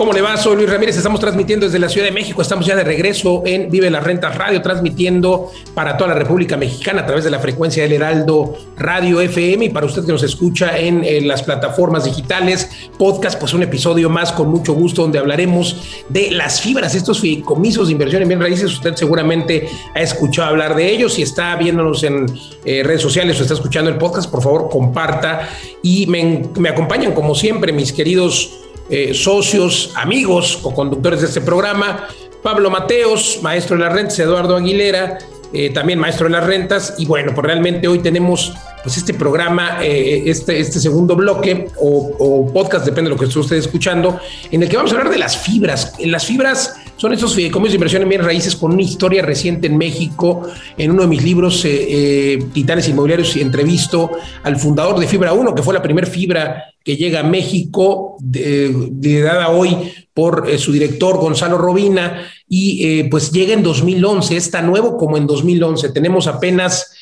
¿Cómo le va? Soy Luis Ramírez, estamos transmitiendo desde la Ciudad de México, estamos ya de regreso en Vive las Rentas Radio, transmitiendo para toda la República Mexicana a través de la frecuencia del Heraldo Radio FM y para usted que nos escucha en, las plataformas digitales, podcast, pues un episodio más con mucho gusto donde hablaremos de las fibras, estos fideicomisos de inversión en bien raíces, usted seguramente ha escuchado hablar de ellos, si está viéndonos en eh, redes sociales o está escuchando el podcast, por favor comparta. Y me, me acompañan como siempre mis queridos eh, socios, amigos o conductores de este programa, Pablo Mateos, maestro de las rentas, Eduardo Aguilera, eh, también maestro de las rentas, y bueno, pues realmente hoy tenemos pues este programa, eh, este, este segundo bloque o, podcast, depende de lo que esté usted escuchando, en el que vamos a hablar de las fibras. Las fibras son esos fideicomisos de inversión en bienes raíces con una historia reciente en México. En uno de mis libros, eh, eh, Titanes Inmobiliarios, entrevisto al fundador de Fibra 1, que fue la primera fibra que llega a México, liderada hoy por eh, su director Gonzalo Robina, y pues llega en 2011, es tan nuevo como en 2011. Tenemos apenas...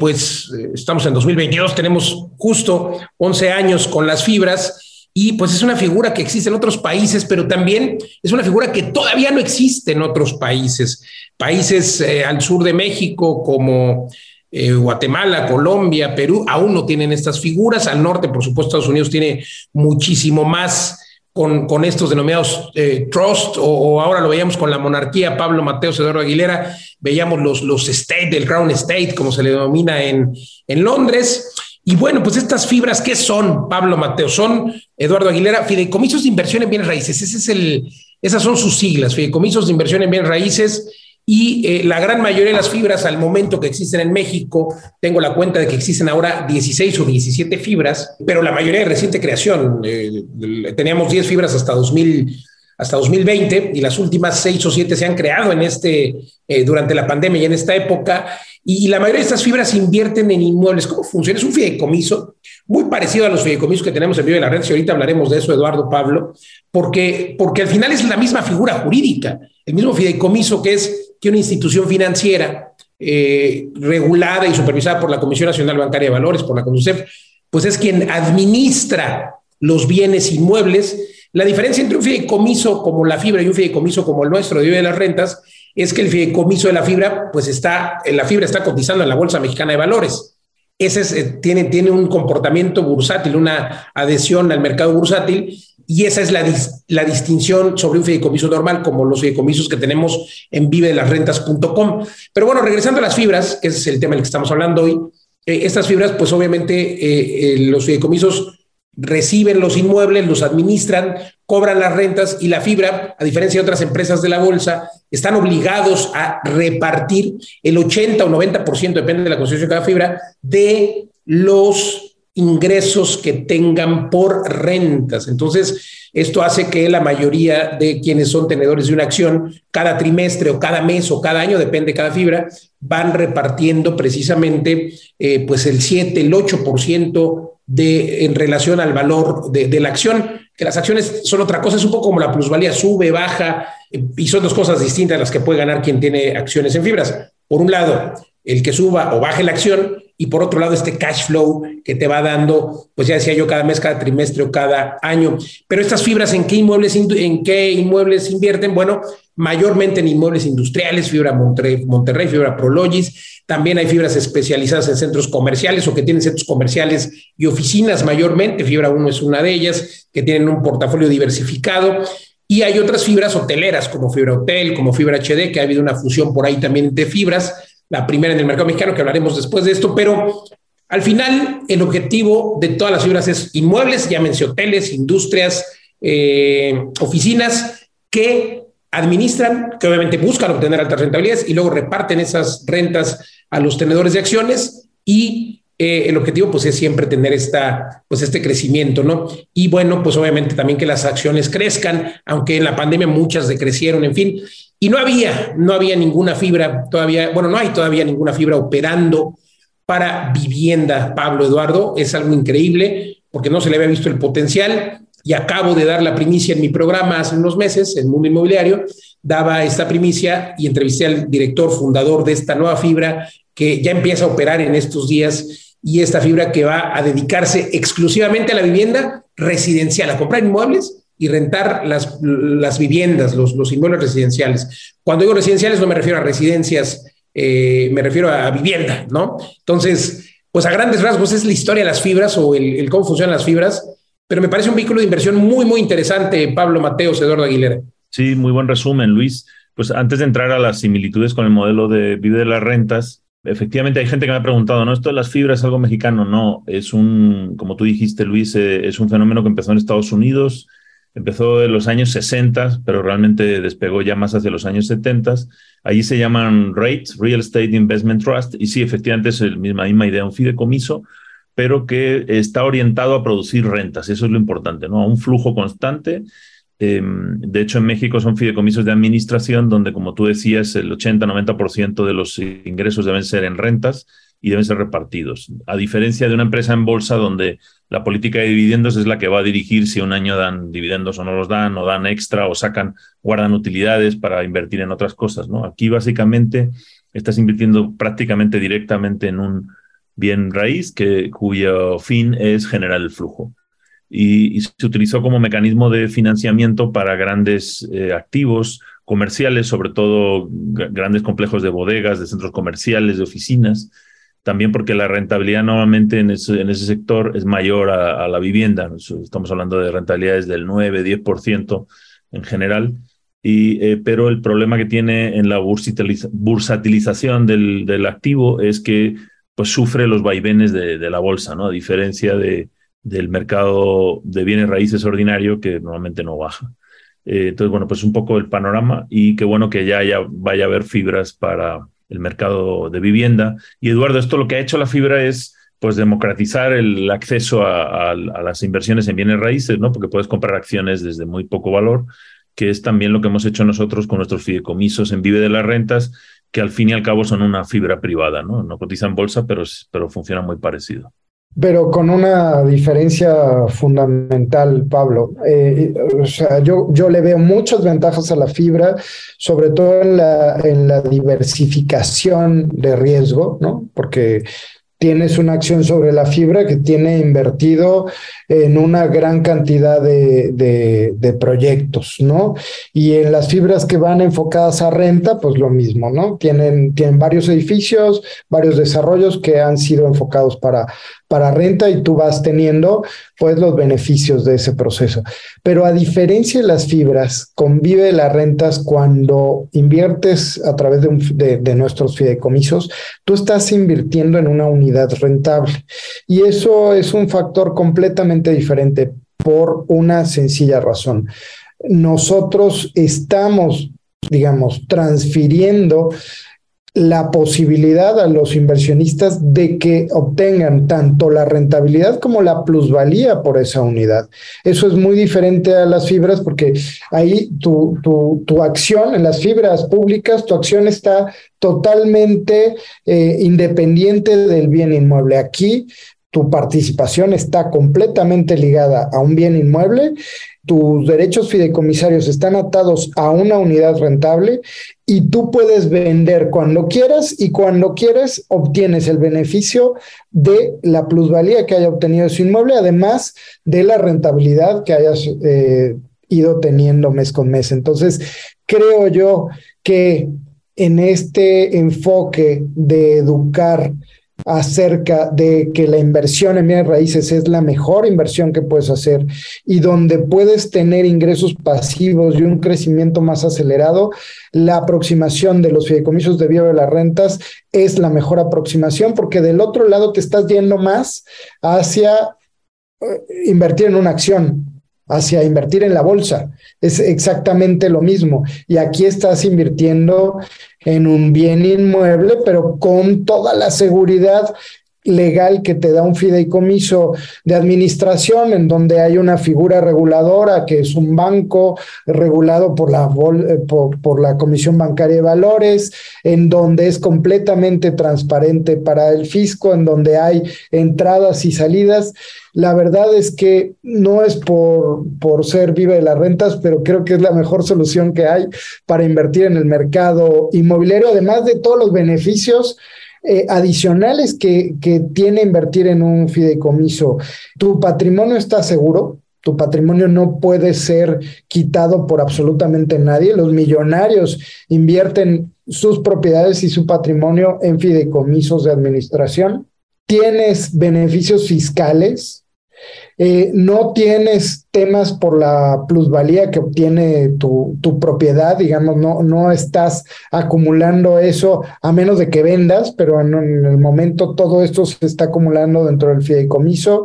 pues estamos en 2022, tenemos justo 11 años con las fibras y pues es una figura que existe en otros países, pero también es una figura que todavía no existe en otros países. Países eh, al sur de México como eh, Guatemala, Colombia, Perú, aún no tienen estas figuras. Al norte, por supuesto, Estados Unidos tiene muchísimo más con, con estos denominados eh, trust, o, ahora lo veíamos con la monarquía, Pablo Mateo Eduardo Aguilera, veíamos los, los state, del Crown State, como se le denomina en, en Londres. Y bueno, pues estas fibras, ¿qué son, Pablo Mateo? Son, Eduardo Aguilera, fideicomisos de inversión en bienes raíces. Ese es el, esas son sus siglas, fideicomisos de inversión en bienes raíces. Y eh, la gran mayoría de las fibras al momento que existen en México, tengo la cuenta de que existen ahora 16 o 17 fibras, pero la mayoría de reciente creación. Eh, teníamos 10 fibras hasta 2000 hasta 2020 y las últimas seis o siete se han creado en este, eh, durante la pandemia y en esta época. Y, la mayoría de estas fibras invierten en inmuebles. ¿Cómo funciona? Es un fideicomiso muy parecido a los fideicomisos que tenemos en Vive la Red. Y ahorita hablaremos de eso, Eduardo Pablo, porque, porque al final es la misma figura jurídica, el mismo fideicomiso que es que una institución financiera eh, regulada y supervisada por la Comisión Nacional Bancaria de Valores, por la CONUCEF, pues es quien administra los bienes inmuebles la diferencia entre un fideicomiso como la fibra y un fideicomiso como el nuestro de de las rentas es que el fideicomiso de la fibra, pues está, la fibra está cotizando en la Bolsa Mexicana de Valores. Ese eh, tiene, tiene un comportamiento bursátil, una adhesión al mercado bursátil, y esa es la, la distinción sobre un fideicomiso normal, como los fideicomisos que tenemos en vivedelasrentas.com. Pero bueno, regresando a las fibras, que es el tema del que estamos hablando hoy, eh, estas fibras, pues obviamente eh, los fideicomisos reciben los inmuebles, los administran, cobran las rentas y la fibra, a diferencia de otras empresas de la bolsa, están obligados a repartir el 80 o 90%, depende de la construcción de cada fibra, de los ingresos que tengan por rentas. Entonces, esto hace que la mayoría de quienes son tenedores de una acción, cada trimestre o cada mes o cada año, depende de cada fibra, van repartiendo precisamente eh, pues el 7, el 8% de, en relación al valor de, la acción, que las acciones son otra cosa, es un poco como la plusvalía, sube, baja, y son dos cosas distintas las que puede ganar quien tiene acciones en fibras. Por un lado, el que suba o baje la acción, y por otro lado, este cash flow que te va dando, pues ya decía yo, cada mes, cada trimestre o cada año. Pero estas fibras, ¿en qué inmuebles, en qué inmuebles invierten? Bueno, mayormente en inmuebles industriales, fibra Monterrey, Monterrey fibra Prologis, también hay fibras especializadas en centros comerciales o que tienen centros comerciales y oficinas mayormente. Fibra 1 es una de ellas, que tienen un portafolio diversificado. Y hay otras fibras hoteleras como Fibra Hotel, como Fibra HD, que ha habido una fusión por ahí también de fibras. La primera en el mercado mexicano, que hablaremos después de esto, pero al final el objetivo de todas las fibras es inmuebles, llámense hoteles, industrias, eh, oficinas, que administran, que obviamente buscan obtener altas rentabilidades y luego reparten esas rentas a los tenedores de acciones y eh, el objetivo pues es siempre tener esta, pues este crecimiento, ¿no? Y bueno, pues obviamente también que las acciones crezcan, aunque en la pandemia muchas decrecieron, en fin, y no había, no había ninguna fibra todavía, bueno, no hay todavía ninguna fibra operando para vivienda, Pablo Eduardo, es algo increíble porque no se le había visto el potencial. Y acabo de dar la primicia en mi programa hace unos meses, el Mundo Inmobiliario, daba esta primicia y entrevisté al director fundador de esta nueva fibra que ya empieza a operar en estos días. Y esta fibra que va a dedicarse exclusivamente a la vivienda residencial, a comprar inmuebles y rentar las, las viviendas, los, los inmuebles residenciales. Cuando digo residenciales no me refiero a residencias, eh, me refiero a vivienda, ¿no? Entonces, pues a grandes rasgos es la historia de las fibras o el, cómo funcionan las fibras, pero me parece un vehículo de inversión muy, muy interesante, Pablo Mateos, Eduardo Aguilera. Sí, muy buen resumen, Luis. Pues antes de entrar a las similitudes con el modelo de Vive de las Rentas, efectivamente hay gente que me ha preguntado, ¿no? ¿Esto de las fibras es algo mexicano? No, es un, como tú dijiste, Luis, eh, es un fenómeno que empezó en Estados Unidos, empezó en los años 60, pero realmente despegó ya más hacia los años 70. Allí se llaman REITs, Real Estate Investment Trust, y sí, efectivamente es la misma, misma idea, un fideicomiso, pero que está orientado a producir rentas. Eso es lo importante, ¿no? A un flujo constante. Em, de hecho, en México son fideicomisos de administración donde, como tú decías, el 80-90% de los ingresos deben ser en rentas y deben ser repartidos. A diferencia de una empresa en bolsa donde la política de dividendos es la que va a dirigir si un año dan dividendos o no los dan, o dan extra, o sacan, guardan utilidades para invertir en otras cosas. ¿no? Aquí básicamente estás invirtiendo prácticamente directamente en un bien raíz que, cuyo fin es generar el flujo. Y, se utilizó como mecanismo de financiamiento para grandes eh, activos comerciales, sobre todo grandes complejos de bodegas, de centros comerciales, de oficinas también porque la rentabilidad normalmente en ese, en ese sector es mayor a, la vivienda. Estamos hablando de rentabilidades del 9, 10% en general. Y, eh, pero el problema que tiene en la bursatilización del, del, activo es que pues, sufre los vaivenes de, de la bolsa, ¿no? a diferencia de, del mercado de bienes raíces ordinario que normalmente no baja. Eh, entonces, bueno, pues un poco el panorama y qué bueno que ya, ya vaya a haber fibras para, el mercado de vivienda. Y Eduardo, esto lo que ha hecho la fibra es pues democratizar el acceso a, las inversiones en bienes raíces, ¿no? Porque puedes comprar acciones desde muy poco valor, que es también lo que hemos hecho nosotros con nuestros fideicomisos en Vive de las Rentas, que al fin y al cabo son una fibra privada, ¿no? No cotizan bolsa, pero, pero funciona muy parecido pero con una diferencia fundamental, Pablo. Eh, o sea, yo, yo le veo muchas ventajas a la fibra, sobre todo en la, en la diversificación de riesgo, ¿no? Porque tienes una acción sobre la fibra que tiene invertido en una gran cantidad de, de, proyectos, ¿no? Y en las fibras que van enfocadas a renta, pues lo mismo, ¿no? Tienen, tienen varios edificios, varios desarrollos que han sido enfocados para, para renta y tú vas teniendo pues los beneficios de ese proceso. Pero a diferencia de las fibras, convive las rentas cuando inviertes a través de, de, nuestros fideicomisos, tú estás invirtiendo en una unidad rentable. Y eso es un factor completamente diferente por una sencilla razón. Nosotros estamos, digamos, transfiriendo la posibilidad a los inversionistas de que obtengan tanto la rentabilidad como la plusvalía por esa unidad. Eso es muy diferente a las fibras porque ahí tu, tu, acción en las fibras públicas, tu acción está totalmente eh, independiente del bien inmueble. Aquí tu participación está completamente ligada a un bien inmueble tus derechos fideicomisarios están atados a una unidad rentable y tú puedes vender cuando quieras y cuando quieras obtienes el beneficio de la plusvalía que haya obtenido ese inmueble, además de la rentabilidad que hayas eh, ido teniendo mes con mes. Entonces, creo yo que en este enfoque de educar acerca de que la inversión en bienes raíces es la mejor inversión que puedes hacer y donde puedes tener ingresos pasivos y un crecimiento más acelerado, la aproximación de los fideicomisos de de las rentas es la mejor aproximación porque del otro lado te estás yendo más hacia eh, invertir en una acción, hacia invertir en la bolsa. Es exactamente lo mismo. Y aquí estás invirtiendo en un bien inmueble, pero con toda la seguridad legal que te da un fideicomiso de administración en donde hay una figura reguladora que es un banco regulado por la, eh, por, la Comisión Bancaria de Valores, en donde es completamente transparente para el fisco, en donde hay entradas y salidas. La verdad es que no es por, por ser viva de las rentas, pero creo que es la mejor solución que hay para invertir en el mercado inmobiliario, además de todos los beneficios eh, adicionales que, que tiene invertir en un fideicomiso. Tu patrimonio está seguro, tu patrimonio no puede ser quitado por absolutamente nadie. Los millonarios invierten sus propiedades y su patrimonio en fideicomisos de administración. Tienes beneficios fiscales, eh, no tienes temas por la plusvalía que obtiene tu, tu, propiedad, digamos, no, no estás acumulando eso a menos de que vendas, pero en, en el momento todo esto se está acumulando dentro del fideicomiso.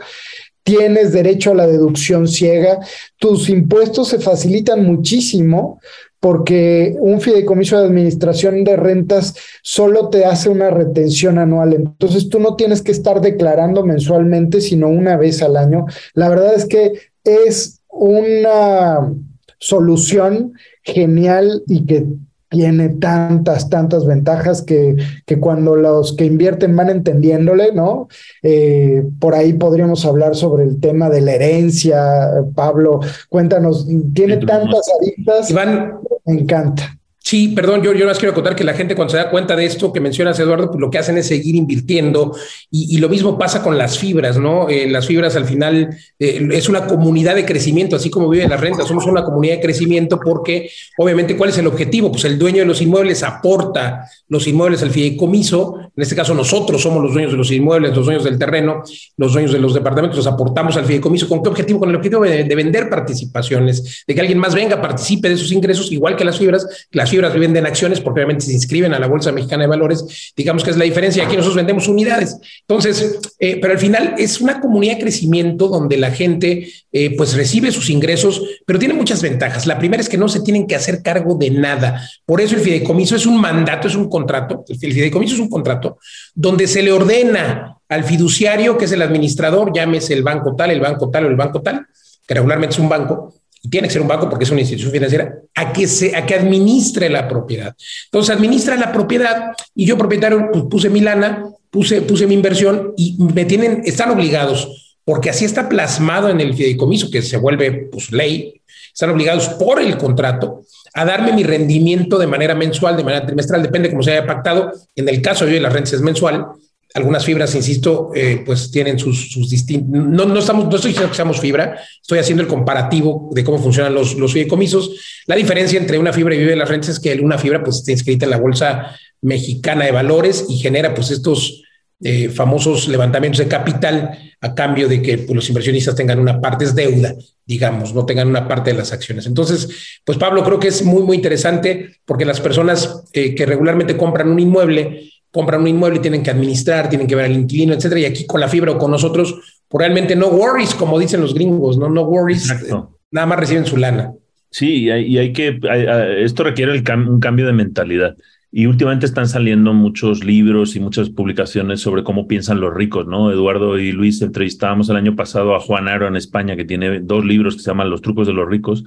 Tienes derecho a la deducción ciega, tus impuestos se facilitan muchísimo porque un fideicomiso de administración de rentas solo te hace una retención anual. Entonces tú no tienes que estar declarando mensualmente, sino una vez al año. La verdad es que es una solución genial y que tiene tantas, tantas ventajas que, que cuando los que invierten van entendiéndole, ¿no? Eh, por ahí podríamos hablar sobre el tema de la herencia. Pablo, cuéntanos, tiene tantas aristas. Iván, me encanta. Sí, perdón, yo, yo más quiero contar que la gente cuando se da cuenta de esto que mencionas, Eduardo, pues lo que hacen es seguir invirtiendo y, y lo mismo pasa con las fibras, ¿no? Eh, las fibras al final eh, es una comunidad de crecimiento, así como vive la renta, somos una comunidad de crecimiento porque obviamente ¿cuál es el objetivo? Pues el dueño de los inmuebles aporta los inmuebles al fideicomiso, en este caso nosotros somos los dueños de los inmuebles, los dueños del terreno, los dueños de los departamentos, los aportamos al fideicomiso, ¿con qué objetivo? Con el objetivo de, de vender participaciones, de que alguien más venga, participe de esos ingresos, igual que las fibras, las fibras venden acciones porque obviamente se inscriben a la Bolsa Mexicana de Valores, digamos que es la diferencia. Aquí nosotros vendemos unidades. Entonces, eh, pero al final es una comunidad de crecimiento donde la gente eh, pues recibe sus ingresos, pero tiene muchas ventajas. La primera es que no se tienen que hacer cargo de nada. Por eso el fideicomiso es un mandato, es un contrato. El fideicomiso es un contrato donde se le ordena al fiduciario, que es el administrador, llámese el banco tal, el banco tal o el banco tal, que regularmente es un banco, y tiene que ser un banco porque es una institución financiera, a que, se, a que administre la propiedad. Entonces, administra la propiedad y yo, propietario, pues, puse mi lana, puse, puse mi inversión y me tienen, están obligados, porque así está plasmado en el fideicomiso, que se vuelve pues, ley, están obligados por el contrato a darme mi rendimiento de manera mensual, de manera trimestral, depende cómo se haya pactado. En el caso de las rentas es mensual, algunas fibras, insisto, eh, pues tienen sus, sus distintos. No, no, estamos, no estoy diciendo que seamos fibra, estoy haciendo el comparativo de cómo funcionan los, los fideicomisos. La diferencia entre una fibra y vive las rentas es que una fibra pues está inscrita en la Bolsa Mexicana de Valores y genera pues estos eh, famosos levantamientos de capital a cambio de que pues, los inversionistas tengan una parte, es deuda, digamos, no tengan una parte de las acciones. Entonces, pues Pablo, creo que es muy, muy interesante porque las personas eh, que regularmente compran un inmueble, compran un inmueble y tienen que administrar, tienen que ver al inquilino, etcétera. Y aquí con la fibra o con nosotros, realmente no worries, como dicen los gringos, no, no worries, Exacto. nada más reciben su lana. Sí, y hay, y hay que, hay, esto requiere el cam un cambio de mentalidad. Y últimamente están saliendo muchos libros y muchas publicaciones sobre cómo piensan los ricos, ¿no? Eduardo y Luis entrevistábamos el año pasado a Juan Aro en España, que tiene dos libros que se llaman Los trucos de los ricos.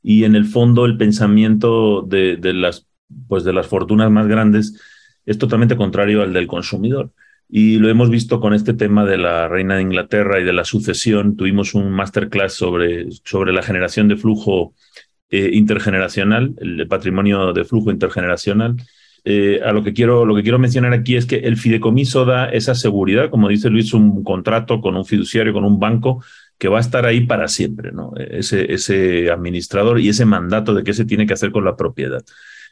Y en el fondo el pensamiento de, de las, pues de las fortunas más grandes es totalmente contrario al del consumidor. Y lo hemos visto con este tema de la reina de Inglaterra y de la sucesión. Tuvimos un masterclass sobre, sobre la generación de flujo eh, intergeneracional, el patrimonio de flujo intergeneracional. Eh, a lo que, quiero, lo que quiero mencionar aquí es que el fideicomiso da esa seguridad, como dice Luis, un contrato con un fiduciario, con un banco, que va a estar ahí para siempre, ¿no? Ese, ese administrador y ese mandato de qué se tiene que hacer con la propiedad.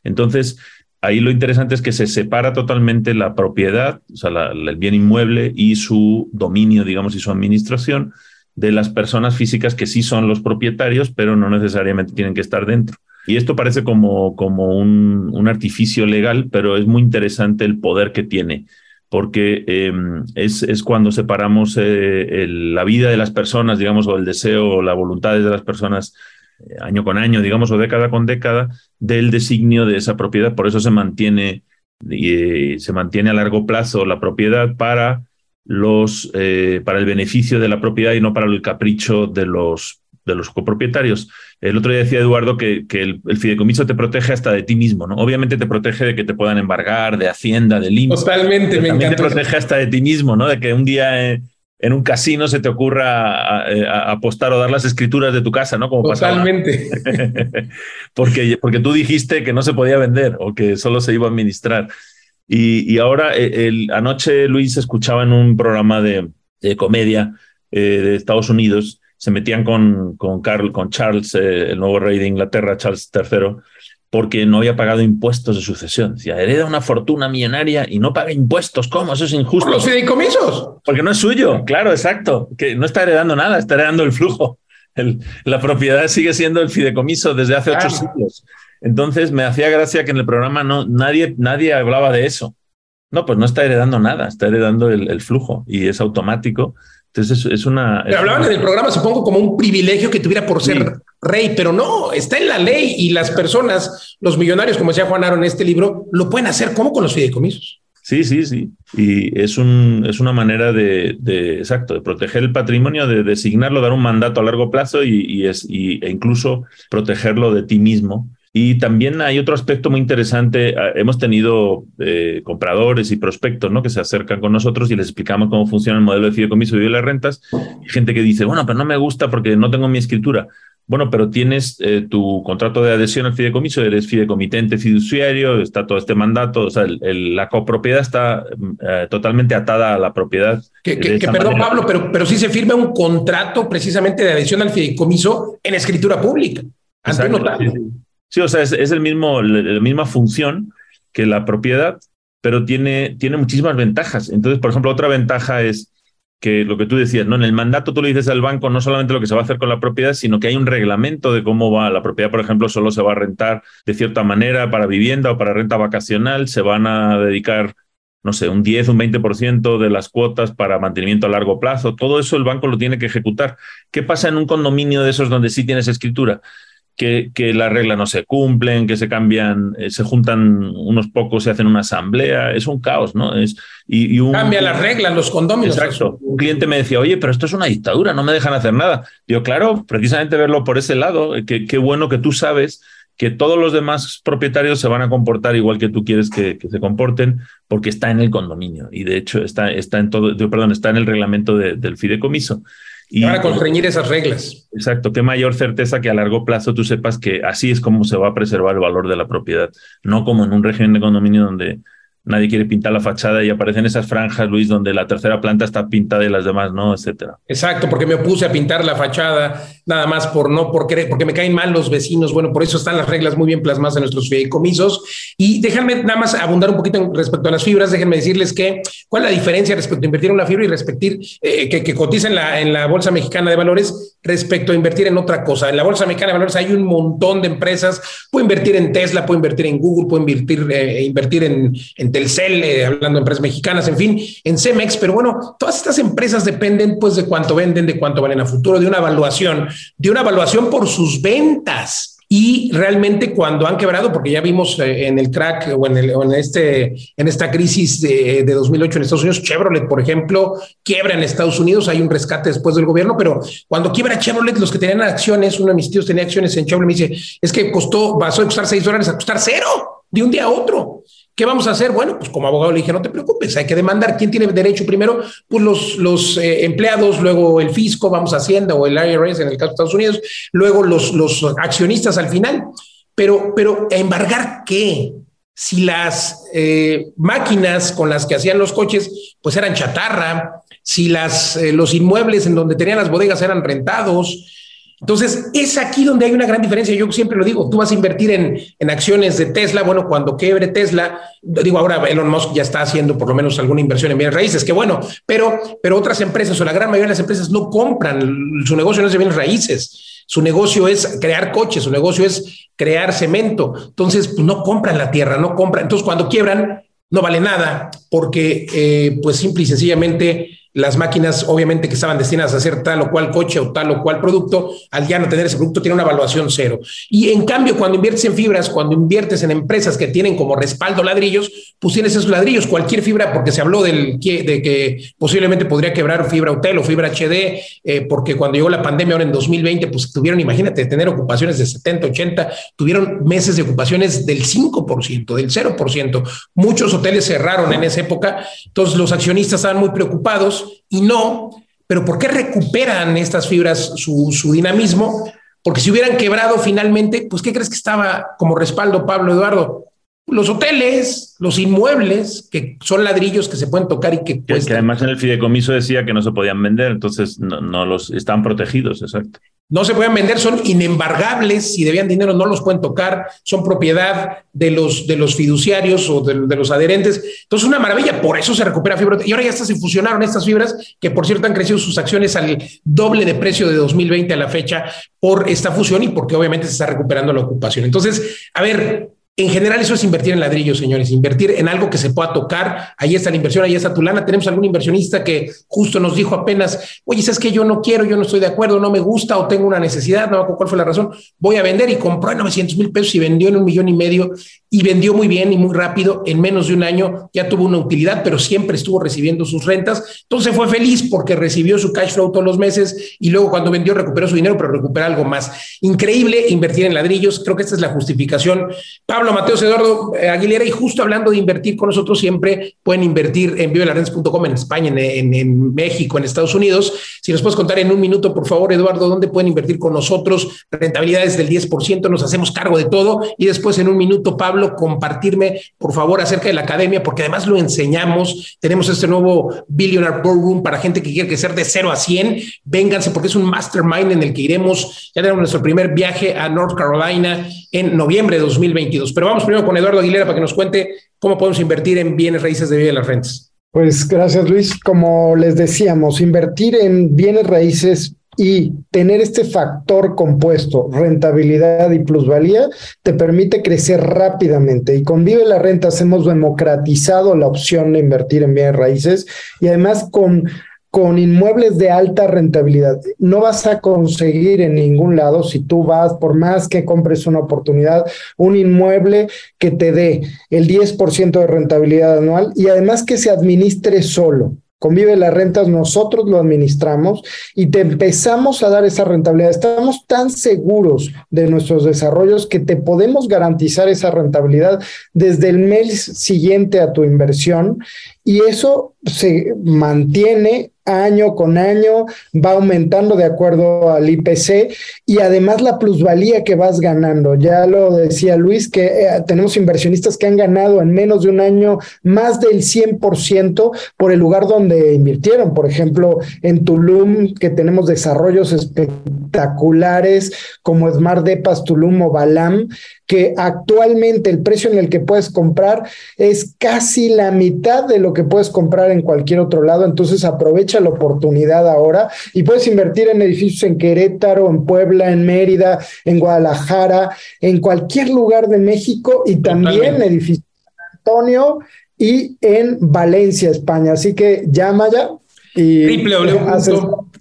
Entonces, ahí lo interesante es que se separa totalmente la propiedad, o sea, el bien inmueble y su dominio, digamos, y su administración de las personas físicas que sí son los propietarios, pero no necesariamente tienen que estar dentro. Y esto parece como, como un, un artificio legal, pero es muy interesante el poder que tiene, porque eh, es, es, cuando separamos eh, la vida de las personas, digamos, o el deseo o la voluntad de las personas año con año, digamos, o década con década, del designio de esa propiedad. Por eso se mantiene, y, se mantiene a largo plazo la propiedad para, los, eh, para el beneficio de la propiedad y no para el capricho de los, de los copropietarios. El otro día decía Eduardo que, que el, el, fideicomiso te protege hasta de ti mismo, ¿no? Obviamente te protege de que te puedan embargar, de Hacienda, de IMSS. Totalmente, me encanta. Te protege hasta de ti mismo, ¿no? De que un día... Eh, en un casino se te ocurra a, a apostar o dar las escrituras de tu casa, ¿no? Como Totalmente. porque, porque tú dijiste que no se podía vender o que solo se iba a administrar. Y, y ahora, eh, el, anoche Luis escuchaba en un programa de, de comedia eh, de Estados Unidos se metían con, con, Carl, con Charles, eh, el nuevo rey de Inglaterra, Charles III, porque no había pagado impuestos de sucesión. Decía, hereda una fortuna millonaria y no paga impuestos. ¿Cómo? Eso es injusto. los fideicomisos. Porque no es suyo, claro, exacto. Que no está heredando nada, está heredando el flujo. la propiedad sigue siendo el fideicomiso desde hace ocho siglos. Entonces me hacía gracia que en el programa no, nadie, nadie hablaba de eso. No, pues no está heredando nada, está heredando el, flujo y es automático. Entonces es, una... Pero hablaban en el programa, supongo, como un privilegio que tuviera por ser rey, pero no, está en la ley y las personas, los millonarios, como decía Juan Aro en este libro, lo pueden hacer como con los fideicomisos. Sí, sí, sí. Y es, un, es una manera de, exacto, de proteger el patrimonio, de designarlo, dar un mandato a largo plazo y, es, y, e incluso protegerlo de ti mismo y también hay otro aspecto muy interesante. Ah, hemos tenido eh, compradores y prospectos ¿no? que se acercan con nosotros y les explicamos cómo funciona el modelo de fideicomiso de las rentas. Y gente que dice, bueno, pero no me gusta porque no tengo mi escritura. Bueno, pero tienes eh, tu contrato de adhesión al fideicomiso, eres fideicomitente fiduciario, está todo este mandato, o sea, la copropiedad está mm, eh, totalmente atada a la propiedad. Que, perdón, Pablo, pero, pero sí se firma un contrato precisamente de adhesión al fideicomiso en escritura pública. Ante Sí, o sea, es, el mismo, la, misma función que la propiedad, pero tiene, tiene muchísimas ventajas. Entonces, por ejemplo, otra ventaja es que lo que tú decías, ¿no? En el mandato tú le dices al banco no solamente lo que se va a hacer con la propiedad, sino que hay un reglamento de cómo va. La propiedad, por ejemplo, solo se va a rentar de cierta manera para vivienda o para renta vacacional, se van a dedicar, no sé, un 10, un 20% de las cuotas para mantenimiento a largo plazo. Todo eso el banco lo tiene que ejecutar. ¿Qué pasa en un condominio de esos donde sí tienes escritura? Que, que las reglas no se cumplen, que se cambian, eh, se juntan unos pocos y hacen una asamblea, es un caos, ¿no? Es, y, y un, Cambia las reglas, los condominios. Exacto. Un cliente me decía, oye, pero esto es una dictadura, no me dejan hacer nada. Digo, claro, precisamente verlo por ese lado, eh, qué bueno que tú sabes que todos los demás propietarios se van a comportar igual que tú quieres que, se comporten, porque está en el condominio y de hecho está, está en todo, perdón, está en el reglamento del fideicomiso. Y para constreñir esas reglas. Exacto, qué mayor certeza que a largo plazo tú sepas que así es como se va a preservar el valor de la propiedad, no como en un régimen de condominio donde nadie quiere pintar la fachada y aparecen esas franjas, Luis, donde la tercera planta está pintada y las demás no, etcétera. Exacto, porque me opuse a pintar la fachada nada más por no por querer, porque me caen mal los vecinos. Bueno, por eso están las reglas muy bien plasmadas en nuestros fideicomisos. Y déjenme nada más abundar un poquito respecto a las fibras. Déjenme decirles que cuál es la diferencia respecto a invertir en una fibra y respecto eh, que, que en la, en la bolsa mexicana de valores respecto a invertir en otra cosa. En la bolsa mexicana de valores hay un montón de empresas. Puedo invertir en Tesla, puedo invertir en Google, puedo invertir, eh, invertir en, en Telcel, eh, hablando de empresas mexicanas, en fin, en Cemex. Pero bueno, todas estas empresas dependen pues de cuánto venden, de cuánto valen a futuro, de una evaluación, de una evaluación por sus ventas. Y realmente cuando han quebrado, porque ya vimos eh, en el crack o en, en, este, en esta crisis de, de, 2008 en Estados Unidos, Chevrolet, por ejemplo, quiebra en Estados Unidos, hay un rescate después del gobierno, pero cuando quiebra Chevrolet, los que tenían acciones, uno de mis tíos tenía acciones en Chevrolet, me dice, es que costó, pasó de costar 6 dólares a costar cero de un día a otro. ¿Qué vamos a hacer? Bueno, pues como abogado le dije, no te preocupes, hay que demandar. ¿Quién tiene derecho primero? Pues los, los eh, empleados, luego el fisco, vamos a Hacienda o el IRS en el caso de Estados Unidos, luego los, los accionistas al final. Pero, pero embargar qué? Si las eh, máquinas con las que hacían los coches, pues eran chatarra, si las, eh, los inmuebles en donde tenían las bodegas eran rentados, entonces, es aquí donde hay una gran diferencia. Yo siempre lo digo, tú vas a invertir en, en, acciones de Tesla. Bueno, cuando quebre Tesla, digo, ahora Elon Musk ya está haciendo por lo menos alguna inversión en bienes raíces, que bueno, pero, pero otras empresas o la gran mayoría de las empresas no compran, su negocio no es de bienes raíces. Su negocio es crear coches, su negocio es crear cemento. Entonces, pues no compran la tierra, no compran. Entonces, cuando quiebran, no vale nada porque, eh, pues simple y sencillamente, las máquinas obviamente que estaban destinadas a hacer tal o cual coche o tal o cual producto, al ya no tener ese producto tiene una evaluación cero. Y en cambio, cuando inviertes en fibras, cuando inviertes en empresas que tienen como respaldo ladrillos, pues tienes esos ladrillos, cualquier fibra, porque se habló del, de que posiblemente podría quebrar fibra hotel o fibra HD, eh, porque cuando llegó la pandemia ahora en 2020, pues tuvieron, imagínate, tener ocupaciones de 70, 80, tuvieron meses de ocupaciones del 5%, del 0%. Muchos hoteles cerraron en esa época, entonces los accionistas estaban muy preocupados y no, pero ¿por qué recuperan estas fibras su, su dinamismo? Porque si hubieran quebrado finalmente, pues ¿qué crees que estaba como respaldo Pablo Eduardo? los hoteles, los inmuebles, que son ladrillos que se pueden tocar y que cuestan. Que además en el fideicomiso decía que no se podían vender, entonces no, no los están protegidos, exacto no se pueden vender, son inembargables, si debían dinero no los pueden tocar, son propiedad de los, de los fiduciarios o de, los adherentes. Entonces, una maravilla, por eso se recupera fibra. Y ahora ya se fusionaron estas fibras, que por cierto han crecido sus acciones al doble de precio de 2020 a la fecha por esta fusión y porque obviamente se está recuperando la ocupación. Entonces, a ver, en general, eso es invertir en ladrillos, señores, invertir en algo que se pueda tocar. Ahí está la inversión, ahí está tu lana. Tenemos algún inversionista que justo nos dijo apenas, oye, ¿sabes que Yo no quiero, yo no estoy de acuerdo, no me gusta o tengo una necesidad, no me acuerdo cuál fue la razón. Voy a vender y compró en 900 mil pesos y vendió en un millón y medio y vendió muy bien y muy rápido. En menos de un año ya tuvo una utilidad, pero siempre estuvo recibiendo sus rentas. Entonces fue feliz porque recibió su cash flow todos los meses y luego cuando vendió recuperó su dinero, pero recupera algo más. Increíble invertir en ladrillos. Creo que esta es la justificación. Pablo Mateos Eduardo eh, Aguilera, y justo hablando de invertir con nosotros, siempre pueden invertir en vivelarentes.com en España, en, en, México, en Estados Unidos. Si nos puedes contar en un minuto, por favor, Eduardo, dónde pueden invertir con nosotros, rentabilidades del 10%, nos hacemos cargo de todo. Y después en un minuto, Pablo compartirme, por favor, acerca de la academia, porque además lo enseñamos. Tenemos este nuevo Billionaire Boardroom para gente que quiere crecer de 0 a 100. Vénganse porque es un mastermind en el que iremos, ya tenemos nuestro primer viaje a North Carolina en noviembre de 2022. Pero vamos primero con Eduardo Aguilera para que nos cuente cómo podemos invertir en bienes raíces de vida de las rentas. Pues gracias Luis. Como les decíamos, invertir en bienes raíces y tener este factor compuesto, rentabilidad y plusvalía, te permite crecer rápidamente. Y con Vive la Renta hemos democratizado la opción de invertir en bienes raíces y además con con inmuebles de alta rentabilidad. No vas a conseguir en ningún lado, si tú vas, por más que compres una oportunidad, un inmueble que te dé el 10% de rentabilidad anual y además que se administre solo. Convive las rentas, nosotros lo administramos y te empezamos a dar esa rentabilidad. Estamos tan seguros de nuestros desarrollos que te podemos garantizar esa rentabilidad desde el mes siguiente a tu inversión y eso se mantiene año con año, va aumentando de acuerdo al IPC y además la plusvalía que vas ganando. Ya lo decía Luis, que eh, tenemos inversionistas que han ganado en menos de un año más del 100% por el lugar donde invirtieron. Por ejemplo, en Tulum, que tenemos desarrollos espectaculares como Smart Depas Tulum o Balam, que actualmente el precio en el que puedes comprar es casi la mitad de lo que puedes comprar en cualquier otro lado. Entonces aprovecha la oportunidad ahora y puedes invertir en edificios en Querétaro, en Puebla, en Mérida, en Guadalajara, en cualquier lugar de México y también en edificios en Antonio y en Valencia, España. Así que llama ya y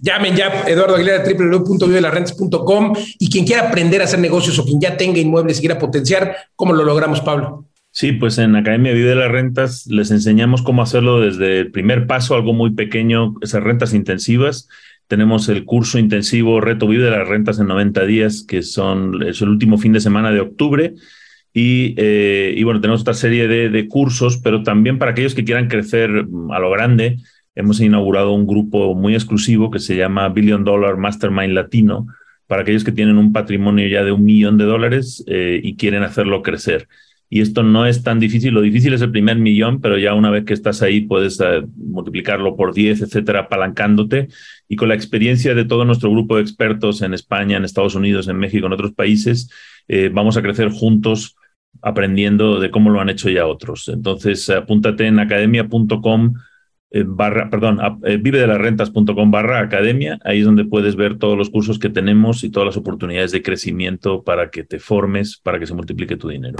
llamen ya Eduardo Aguilera www.vivelarrentes.com y quien quiera aprender a hacer negocios o quien ya tenga inmuebles y quiera potenciar, ¿cómo lo logramos, Pablo? Sí, pues en Academia Vive de las Rentas les enseñamos cómo hacerlo desde el primer paso, algo muy pequeño, esas rentas intensivas. Tenemos el curso intensivo Reto Vive de las Rentas en 90 días, que son, es el último fin de semana de octubre. Y, eh, y bueno, tenemos otra serie de, de cursos, pero también para aquellos que quieran crecer a lo grande, hemos inaugurado un grupo muy exclusivo que se llama Billion Dollar Mastermind Latino, para aquellos que tienen un patrimonio ya de un millón de dólares eh, y quieren hacerlo crecer. Y esto no es tan difícil, lo difícil es el primer millón, pero ya una vez que estás ahí puedes eh, multiplicarlo por 10, etcétera, apalancándote. Y con la experiencia de todo nuestro grupo de expertos en España, en Estados Unidos, en México, en otros países, eh, vamos a crecer juntos aprendiendo de cómo lo han hecho ya otros. Entonces, apúntate en academia.com eh, barra, perdón, eh, vive de las rentas.com barra academia. Ahí es donde puedes ver todos los cursos que tenemos y todas las oportunidades de crecimiento para que te formes, para que se multiplique tu dinero.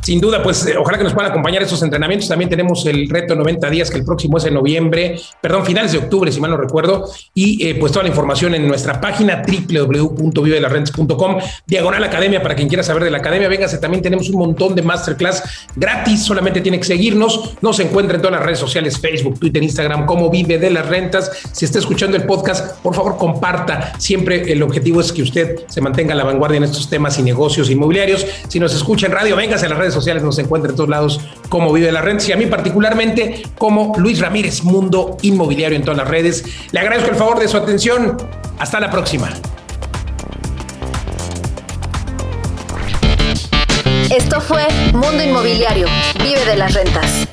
Sin duda, pues eh, ojalá que nos puedan acompañar estos entrenamientos. También tenemos el reto 90 días, que el próximo es en noviembre, perdón, finales de octubre, si mal no recuerdo. Y pues toda la información en nuestra página www.vivedelasrentas.com, diagonal academia, para quien quiera saber de la academia. Véngase, también tenemos un montón de masterclass gratis, solamente tiene que seguirnos. Nos encuentra en todas las redes sociales, Facebook, Twitter, Instagram, cómo vive de las rentas. Si está escuchando el podcast, por favor, comparta. Siempre el objetivo es que usted se mantenga a la vanguardia en estos temas y negocios inmobiliarios. Si nos escucha en radio, véngase a las redes sociales, nos encuentra en todos lados cómo vive de las rentas y a mí particularmente como Luis Ramírez, Mundo Inmobiliario en todas las redes. Le agradezco el favor de su atención. Hasta la próxima. Esto fue Mundo Inmobiliario. Vive de las rentas.